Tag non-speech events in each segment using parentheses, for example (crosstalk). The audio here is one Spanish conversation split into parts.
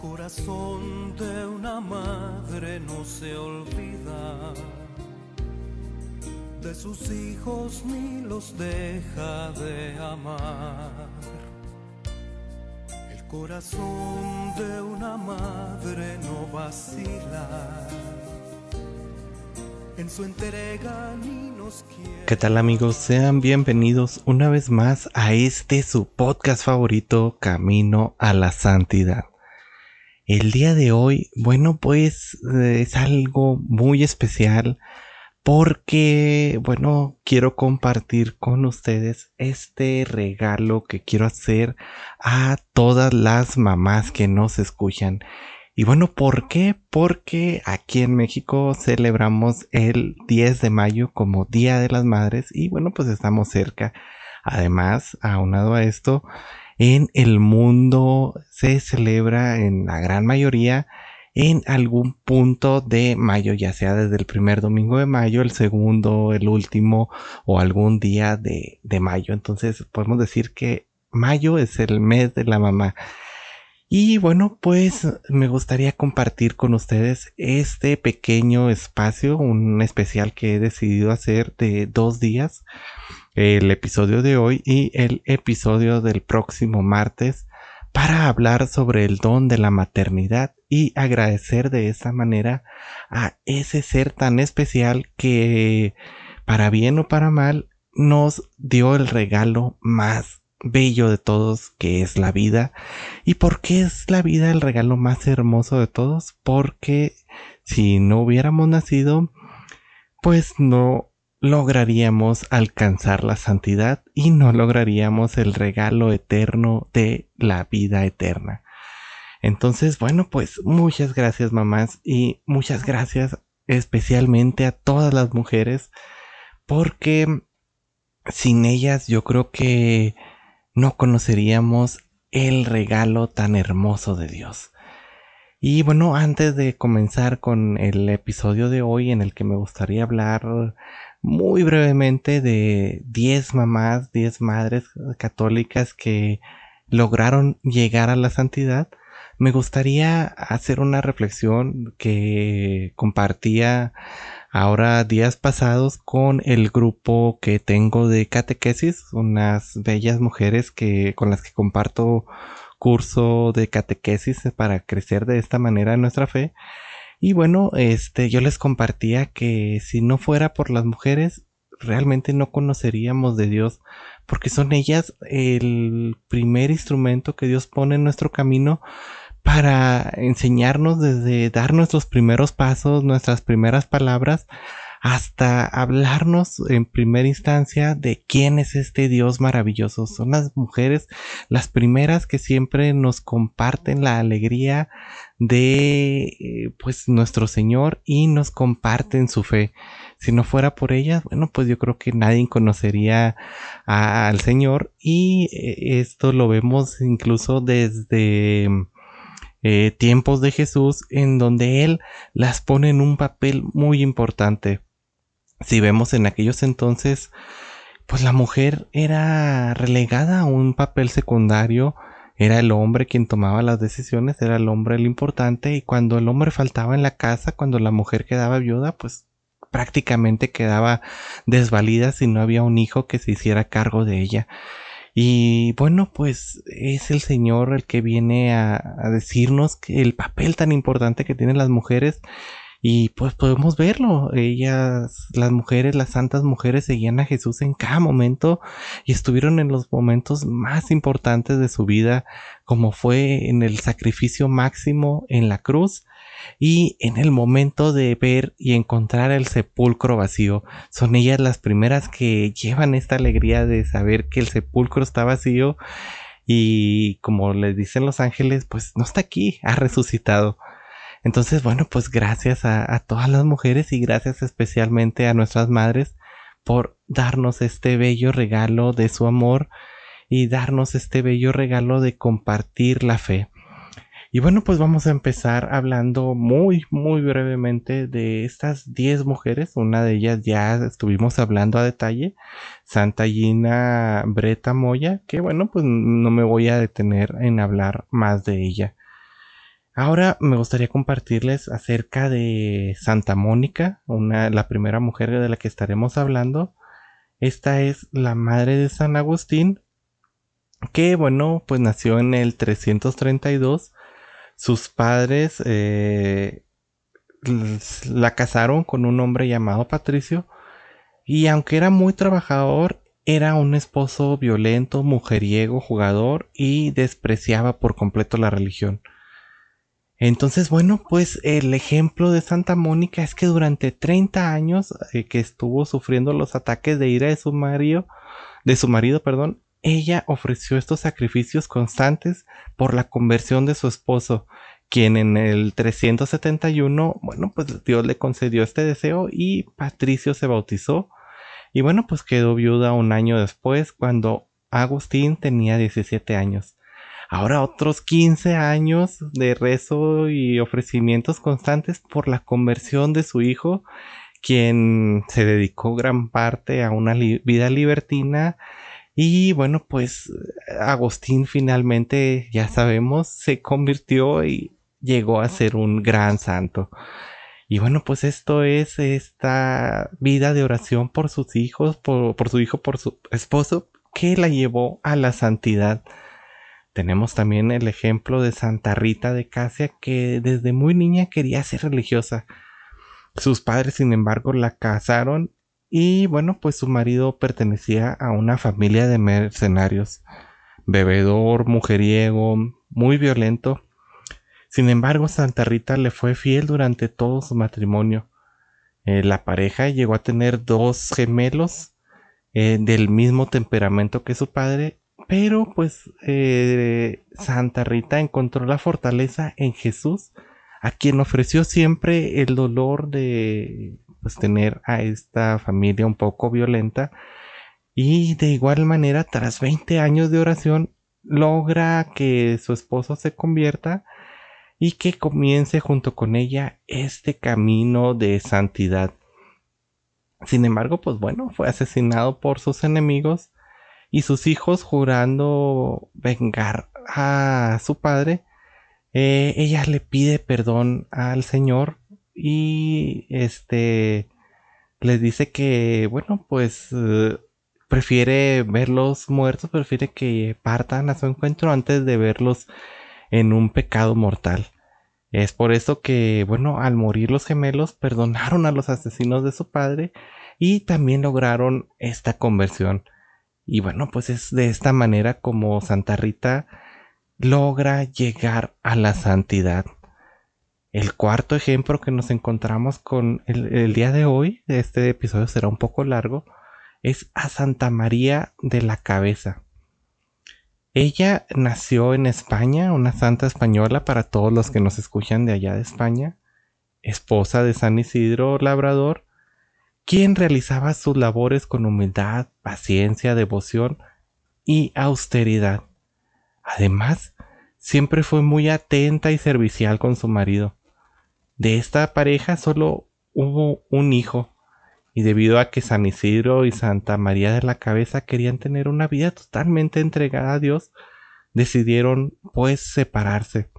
corazón de una madre no se olvida de sus hijos ni los deja de amar. El corazón de una madre no vacila. En su entrega ni nos quiere. ¿Qué tal amigos? Sean bienvenidos una vez más a este su podcast favorito, Camino a la Santidad. El día de hoy, bueno, pues eh, es algo muy especial porque, bueno, quiero compartir con ustedes este regalo que quiero hacer a todas las mamás que nos escuchan. Y bueno, ¿por qué? Porque aquí en México celebramos el 10 de mayo como Día de las Madres y bueno, pues estamos cerca. Además, aunado a esto, en el mundo se celebra en la gran mayoría en algún punto de mayo, ya sea desde el primer domingo de mayo, el segundo, el último o algún día de, de mayo. Entonces podemos decir que mayo es el mes de la mamá. Y bueno, pues me gustaría compartir con ustedes este pequeño espacio, un especial que he decidido hacer de dos días el episodio de hoy y el episodio del próximo martes para hablar sobre el don de la maternidad y agradecer de esa manera a ese ser tan especial que para bien o para mal nos dio el regalo más bello de todos que es la vida. ¿Y por qué es la vida el regalo más hermoso de todos? Porque si no hubiéramos nacido, pues no lograríamos alcanzar la santidad y no lograríamos el regalo eterno de la vida eterna. Entonces, bueno, pues muchas gracias mamás y muchas gracias especialmente a todas las mujeres porque sin ellas yo creo que no conoceríamos el regalo tan hermoso de Dios. Y bueno, antes de comenzar con el episodio de hoy en el que me gustaría hablar muy brevemente de 10 mamás, 10 madres católicas que lograron llegar a la santidad, me gustaría hacer una reflexión que compartía ahora días pasados con el grupo que tengo de catequesis, unas bellas mujeres que con las que comparto curso de catequesis para crecer de esta manera en nuestra fe. Y bueno, este, yo les compartía que si no fuera por las mujeres, realmente no conoceríamos de Dios, porque son ellas el primer instrumento que Dios pone en nuestro camino para enseñarnos desde dar nuestros primeros pasos, nuestras primeras palabras, hasta hablarnos en primera instancia de quién es este Dios maravilloso. Son las mujeres las primeras que siempre nos comparten la alegría de eh, pues nuestro Señor y nos comparten su fe. Si no fuera por ellas, bueno, pues yo creo que nadie conocería al Señor y eh, esto lo vemos incluso desde eh, tiempos de Jesús en donde Él las pone en un papel muy importante si vemos en aquellos entonces, pues la mujer era relegada a un papel secundario, era el hombre quien tomaba las decisiones, era el hombre el importante y cuando el hombre faltaba en la casa, cuando la mujer quedaba viuda, pues prácticamente quedaba desvalida si no había un hijo que se hiciera cargo de ella. Y bueno, pues es el Señor el que viene a, a decirnos que el papel tan importante que tienen las mujeres y pues podemos verlo. Ellas, las mujeres, las santas mujeres seguían a Jesús en cada momento y estuvieron en los momentos más importantes de su vida, como fue en el sacrificio máximo en la cruz y en el momento de ver y encontrar el sepulcro vacío. Son ellas las primeras que llevan esta alegría de saber que el sepulcro está vacío y como les dicen los ángeles, pues no está aquí, ha resucitado. Entonces, bueno, pues gracias a, todas las mujeres y gracias especialmente a nuestras madres por darnos este bello regalo de su amor y darnos este bello regalo de compartir la fe. Y bueno, pues vamos a empezar hablando muy, muy brevemente de estas 10 mujeres. Una de ellas ya estuvimos hablando a detalle, Santa Gina Breta Moya, que bueno, pues no me voy a detener en hablar más de ella. Ahora me gustaría compartirles acerca de Santa Mónica, una, la primera mujer de la que estaremos hablando. Esta es la madre de San Agustín, que bueno, pues nació en el 332. Sus padres eh, la casaron con un hombre llamado Patricio y aunque era muy trabajador, era un esposo violento, mujeriego, jugador y despreciaba por completo la religión. Entonces, bueno, pues el ejemplo de Santa Mónica es que durante 30 años eh, que estuvo sufriendo los ataques de ira de su marido, de su marido, perdón, ella ofreció estos sacrificios constantes por la conversión de su esposo, quien en el 371, bueno, pues Dios le concedió este deseo y Patricio se bautizó. Y bueno, pues quedó viuda un año después, cuando Agustín tenía 17 años. Ahora otros 15 años de rezo y ofrecimientos constantes por la conversión de su hijo, quien se dedicó gran parte a una vida libertina. Y bueno, pues Agustín finalmente, ya sabemos, se convirtió y llegó a ser un gran santo. Y bueno, pues esto es esta vida de oración por sus hijos, por, por su hijo, por su esposo, que la llevó a la santidad. Tenemos también el ejemplo de Santa Rita de Casia, que desde muy niña quería ser religiosa. Sus padres, sin embargo, la casaron y bueno, pues su marido pertenecía a una familia de mercenarios, bebedor, mujeriego, muy violento. Sin embargo, Santa Rita le fue fiel durante todo su matrimonio. Eh, la pareja llegó a tener dos gemelos eh, del mismo temperamento que su padre pero pues eh, Santa Rita encontró la fortaleza en Jesús, a quien ofreció siempre el dolor de pues, tener a esta familia un poco violenta. Y de igual manera, tras 20 años de oración, logra que su esposo se convierta y que comience junto con ella este camino de santidad. Sin embargo, pues bueno, fue asesinado por sus enemigos y sus hijos jurando vengar a su padre, eh, ella le pide perdón al Señor y este le dice que, bueno, pues eh, prefiere verlos muertos, prefiere que partan a su encuentro antes de verlos en un pecado mortal. Es por eso que, bueno, al morir los gemelos, perdonaron a los asesinos de su padre y también lograron esta conversión. Y bueno, pues es de esta manera como Santa Rita logra llegar a la santidad. El cuarto ejemplo que nos encontramos con el, día de hoy, este episodio será un poco largo, es a Santa María de la Cabeza. Ella nació en España, una santa española para todos los que nos escuchan de allá de España, esposa de San Isidro Labrador, quien realizaba sus labores con humildad, paciencia, devoción y austeridad. Además, siempre fue muy atenta y servicial con su marido. De esta pareja solo hubo un hijo, y debido a que San Isidro y Santa María de la Cabeza querían tener una vida totalmente entregada a Dios, decidieron pues separarse.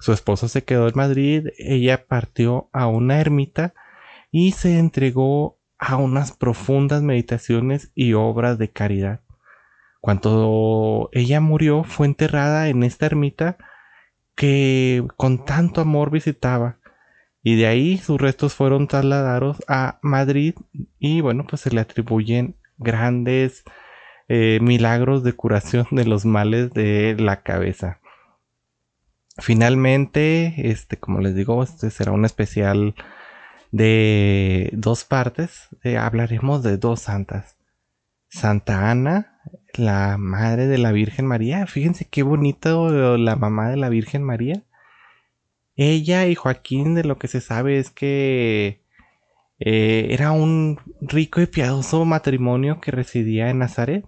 Su esposo se quedó en Madrid, ella partió a una ermita y se entregó a unas profundas meditaciones y obras de caridad. Cuando ella murió, fue enterrada en esta ermita que con tanto amor visitaba. Y de ahí sus restos fueron trasladados a Madrid y bueno, pues se le atribuyen grandes eh, milagros de curación de los males de la cabeza. Finalmente, este, como les digo, este será un especial de dos partes. Eh, hablaremos de dos santas. Santa Ana, la madre de la Virgen María. Fíjense qué bonito la mamá de la Virgen María. Ella y Joaquín, de lo que se sabe es que eh, era un rico y piadoso matrimonio que residía en Nazaret.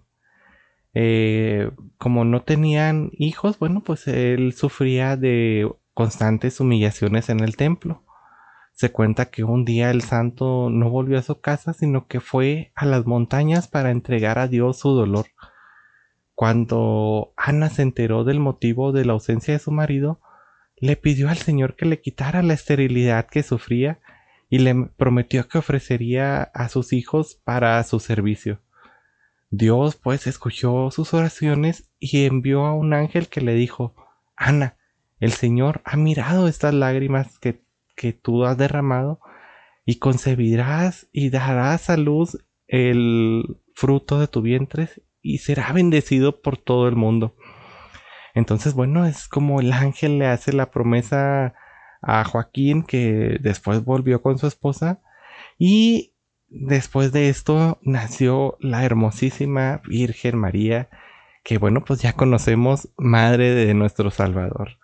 Eh, como no tenían hijos, bueno, pues él sufría de constantes humillaciones en el templo. Se cuenta que un día el santo no volvió a su casa, sino que fue a las montañas para entregar a Dios su dolor. Cuando Ana se enteró del motivo de la ausencia de su marido, le pidió al Señor que le quitara la esterilidad que sufría y le prometió que ofrecería a sus hijos para su servicio. Dios pues escuchó sus oraciones y envió a un ángel que le dijo, Ana, el Señor ha mirado estas lágrimas que, que tú has derramado y concebirás y darás a luz el fruto de tu vientre y será bendecido por todo el mundo. Entonces, bueno, es como el ángel le hace la promesa a Joaquín que después volvió con su esposa y después de esto nació la hermosísima Virgen María que bueno pues ya conocemos madre de nuestro Salvador.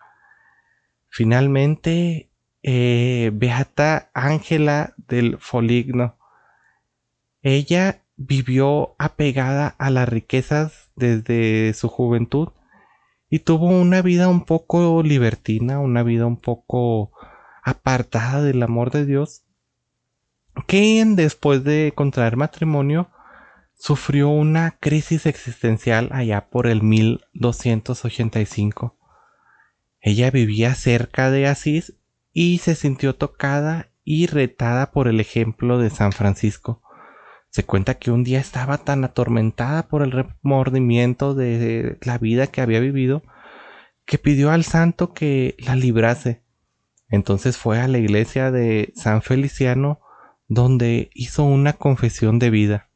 Finalmente eh, Beata Ángela del Foligno. Ella vivió apegada a las riquezas desde su juventud y tuvo una vida un poco libertina, una vida un poco apartada del amor de Dios, que después de contraer matrimonio sufrió una crisis existencial allá por el 1285. Ella vivía cerca de Asís y se sintió tocada y retada por el ejemplo de San Francisco. Se cuenta que un día estaba tan atormentada por el remordimiento de la vida que había vivido que pidió al santo que la librase. Entonces fue a la iglesia de San Feliciano donde hizo una confesión de vida.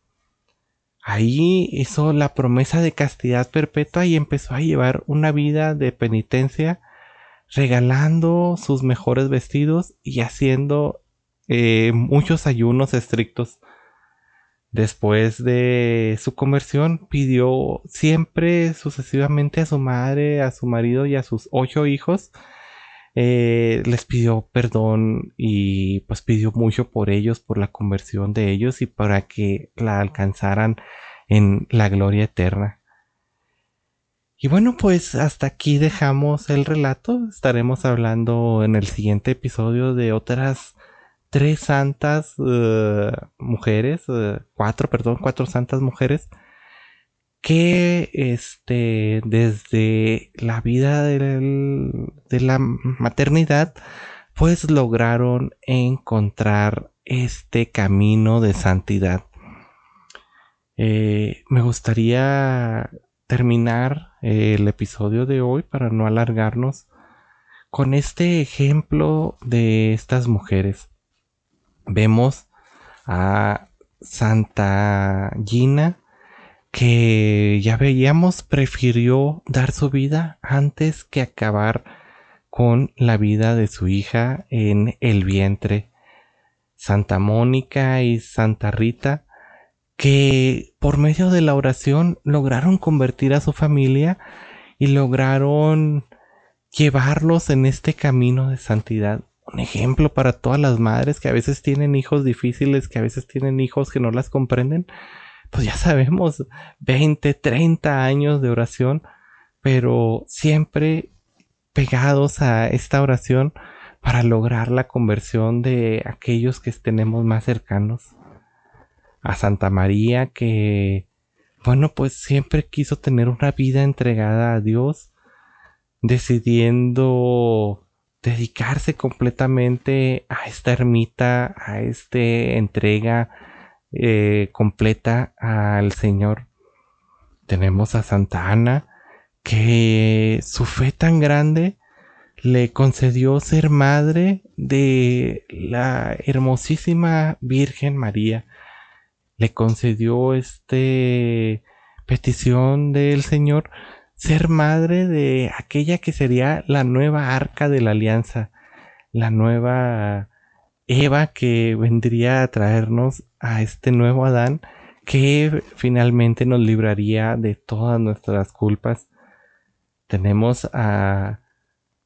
Ahí hizo la promesa de castidad perpetua y empezó a llevar una vida de penitencia, regalando sus mejores vestidos y haciendo eh, muchos ayunos estrictos. Después de su conversión, pidió siempre sucesivamente a su madre, a su marido y a sus ocho hijos eh, les pidió perdón y pues pidió mucho por ellos, por la conversión de ellos y para que la alcanzaran en la gloria eterna. Y bueno, pues hasta aquí dejamos el relato. Estaremos hablando en el siguiente episodio de otras tres santas eh, mujeres, eh, cuatro, perdón, cuatro santas mujeres que este desde la vida de la maternidad pues lograron encontrar este camino de santidad. Eh, me gustaría terminar el episodio de hoy para no alargarnos con este ejemplo de estas mujeres. Vemos a Santa Gina que ya veíamos prefirió dar su vida antes que acabar con la vida de su hija en el vientre. Santa Mónica y Santa Rita, que por medio de la oración lograron convertir a su familia y lograron llevarlos en este camino de santidad. Un ejemplo para todas las madres que a veces tienen hijos difíciles, que a veces tienen hijos que no las comprenden, pues ya sabemos, 20, 30 años de oración, pero siempre pegados a esta oración para lograr la conversión de aquellos que tenemos más cercanos. A Santa María que, bueno, pues siempre quiso tener una vida entregada a Dios, decidiendo dedicarse completamente a esta ermita, a esta entrega eh, completa al Señor. Tenemos a Santa Ana, que su fe tan grande le concedió ser madre de la hermosísima Virgen María. Le concedió este petición del Señor ser madre de aquella que sería la nueva arca de la alianza, la nueva Eva que vendría a traernos a este nuevo Adán que finalmente nos libraría de todas nuestras culpas. Tenemos a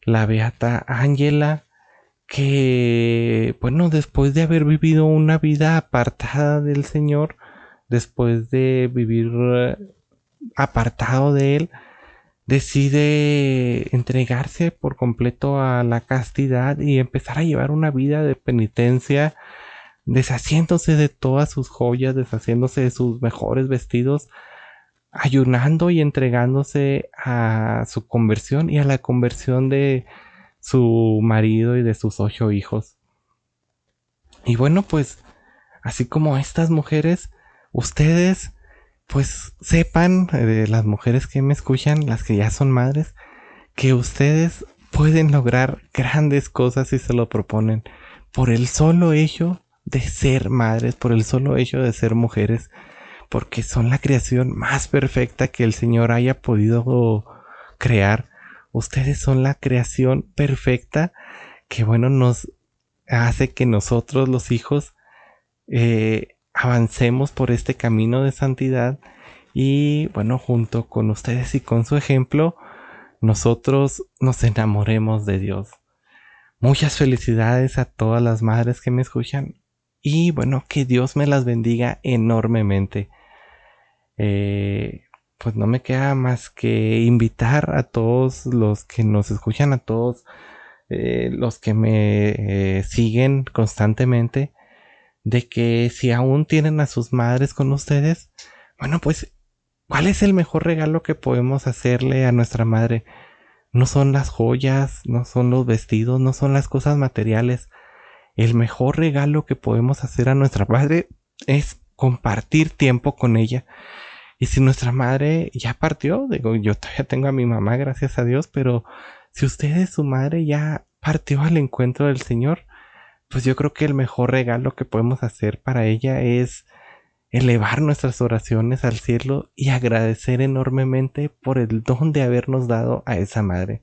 la beata Ángela que, bueno, después de haber vivido una vida apartada del Señor, después de vivir eh, apartado de Él, decide entregarse por completo a la castidad y empezar a llevar una vida de penitencia, deshaciéndose de todas sus joyas, deshaciéndose de sus mejores vestidos, ayunando y entregándose a su conversión y a la conversión de su marido y de sus ocho hijos. Y bueno, pues así como estas mujeres, ustedes pues sepan, de las mujeres que me escuchan, las que ya son madres, que ustedes pueden lograr grandes cosas si se lo proponen por el solo hecho de ser madres, por el solo hecho de ser mujeres, porque son la creación más perfecta que el Señor haya podido crear. Ustedes son la creación perfecta que, bueno, nos hace que nosotros los hijos eh, avancemos por este camino de santidad y, bueno, junto con ustedes y con su ejemplo, nosotros nos enamoremos de Dios. Muchas felicidades a todas las madres que me escuchan y bueno, que Dios me las bendiga enormemente. Eh, pues no me queda más que invitar a todos los que nos escuchan, a todos eh, los que me eh, siguen constantemente, de que si aún tienen a sus madres con ustedes, bueno, pues, ¿cuál es el mejor regalo que podemos hacerle a nuestra madre? No son las joyas, no son los vestidos, no son las cosas materiales, el mejor regalo que podemos hacer a nuestra madre es compartir tiempo con ella. Y si nuestra madre ya partió, digo, yo todavía tengo a mi mamá, gracias a Dios, pero si usted es su madre ya partió al encuentro del Señor, pues yo creo que el mejor regalo que podemos hacer para ella es elevar nuestras oraciones al cielo y agradecer enormemente por el don de habernos dado a esa madre.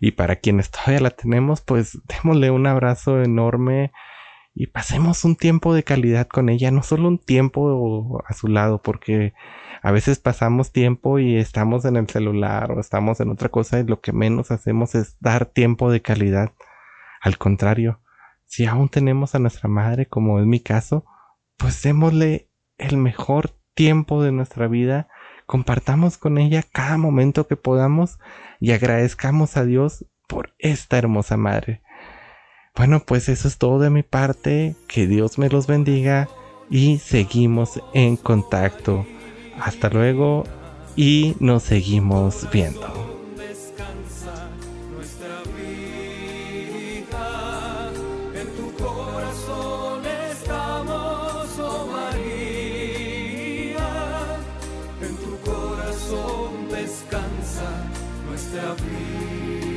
Y para quienes todavía la tenemos, pues (laughs) démosle un abrazo enorme y pasemos un tiempo de calidad con ella, no solo un tiempo a su lado, porque a veces pasamos tiempo y estamos en el celular o estamos en otra cosa y lo que menos hacemos es dar tiempo de calidad. Al contrario, si aún tenemos a nuestra madre, como es mi caso, pues démosle el mejor tiempo de nuestra vida compartamos con ella cada momento que podamos y agradezcamos a Dios por esta hermosa madre. Bueno, pues eso es todo de mi parte, que Dios me los bendiga y seguimos en contacto. Hasta luego y nos seguimos viendo. llevarnos hasta su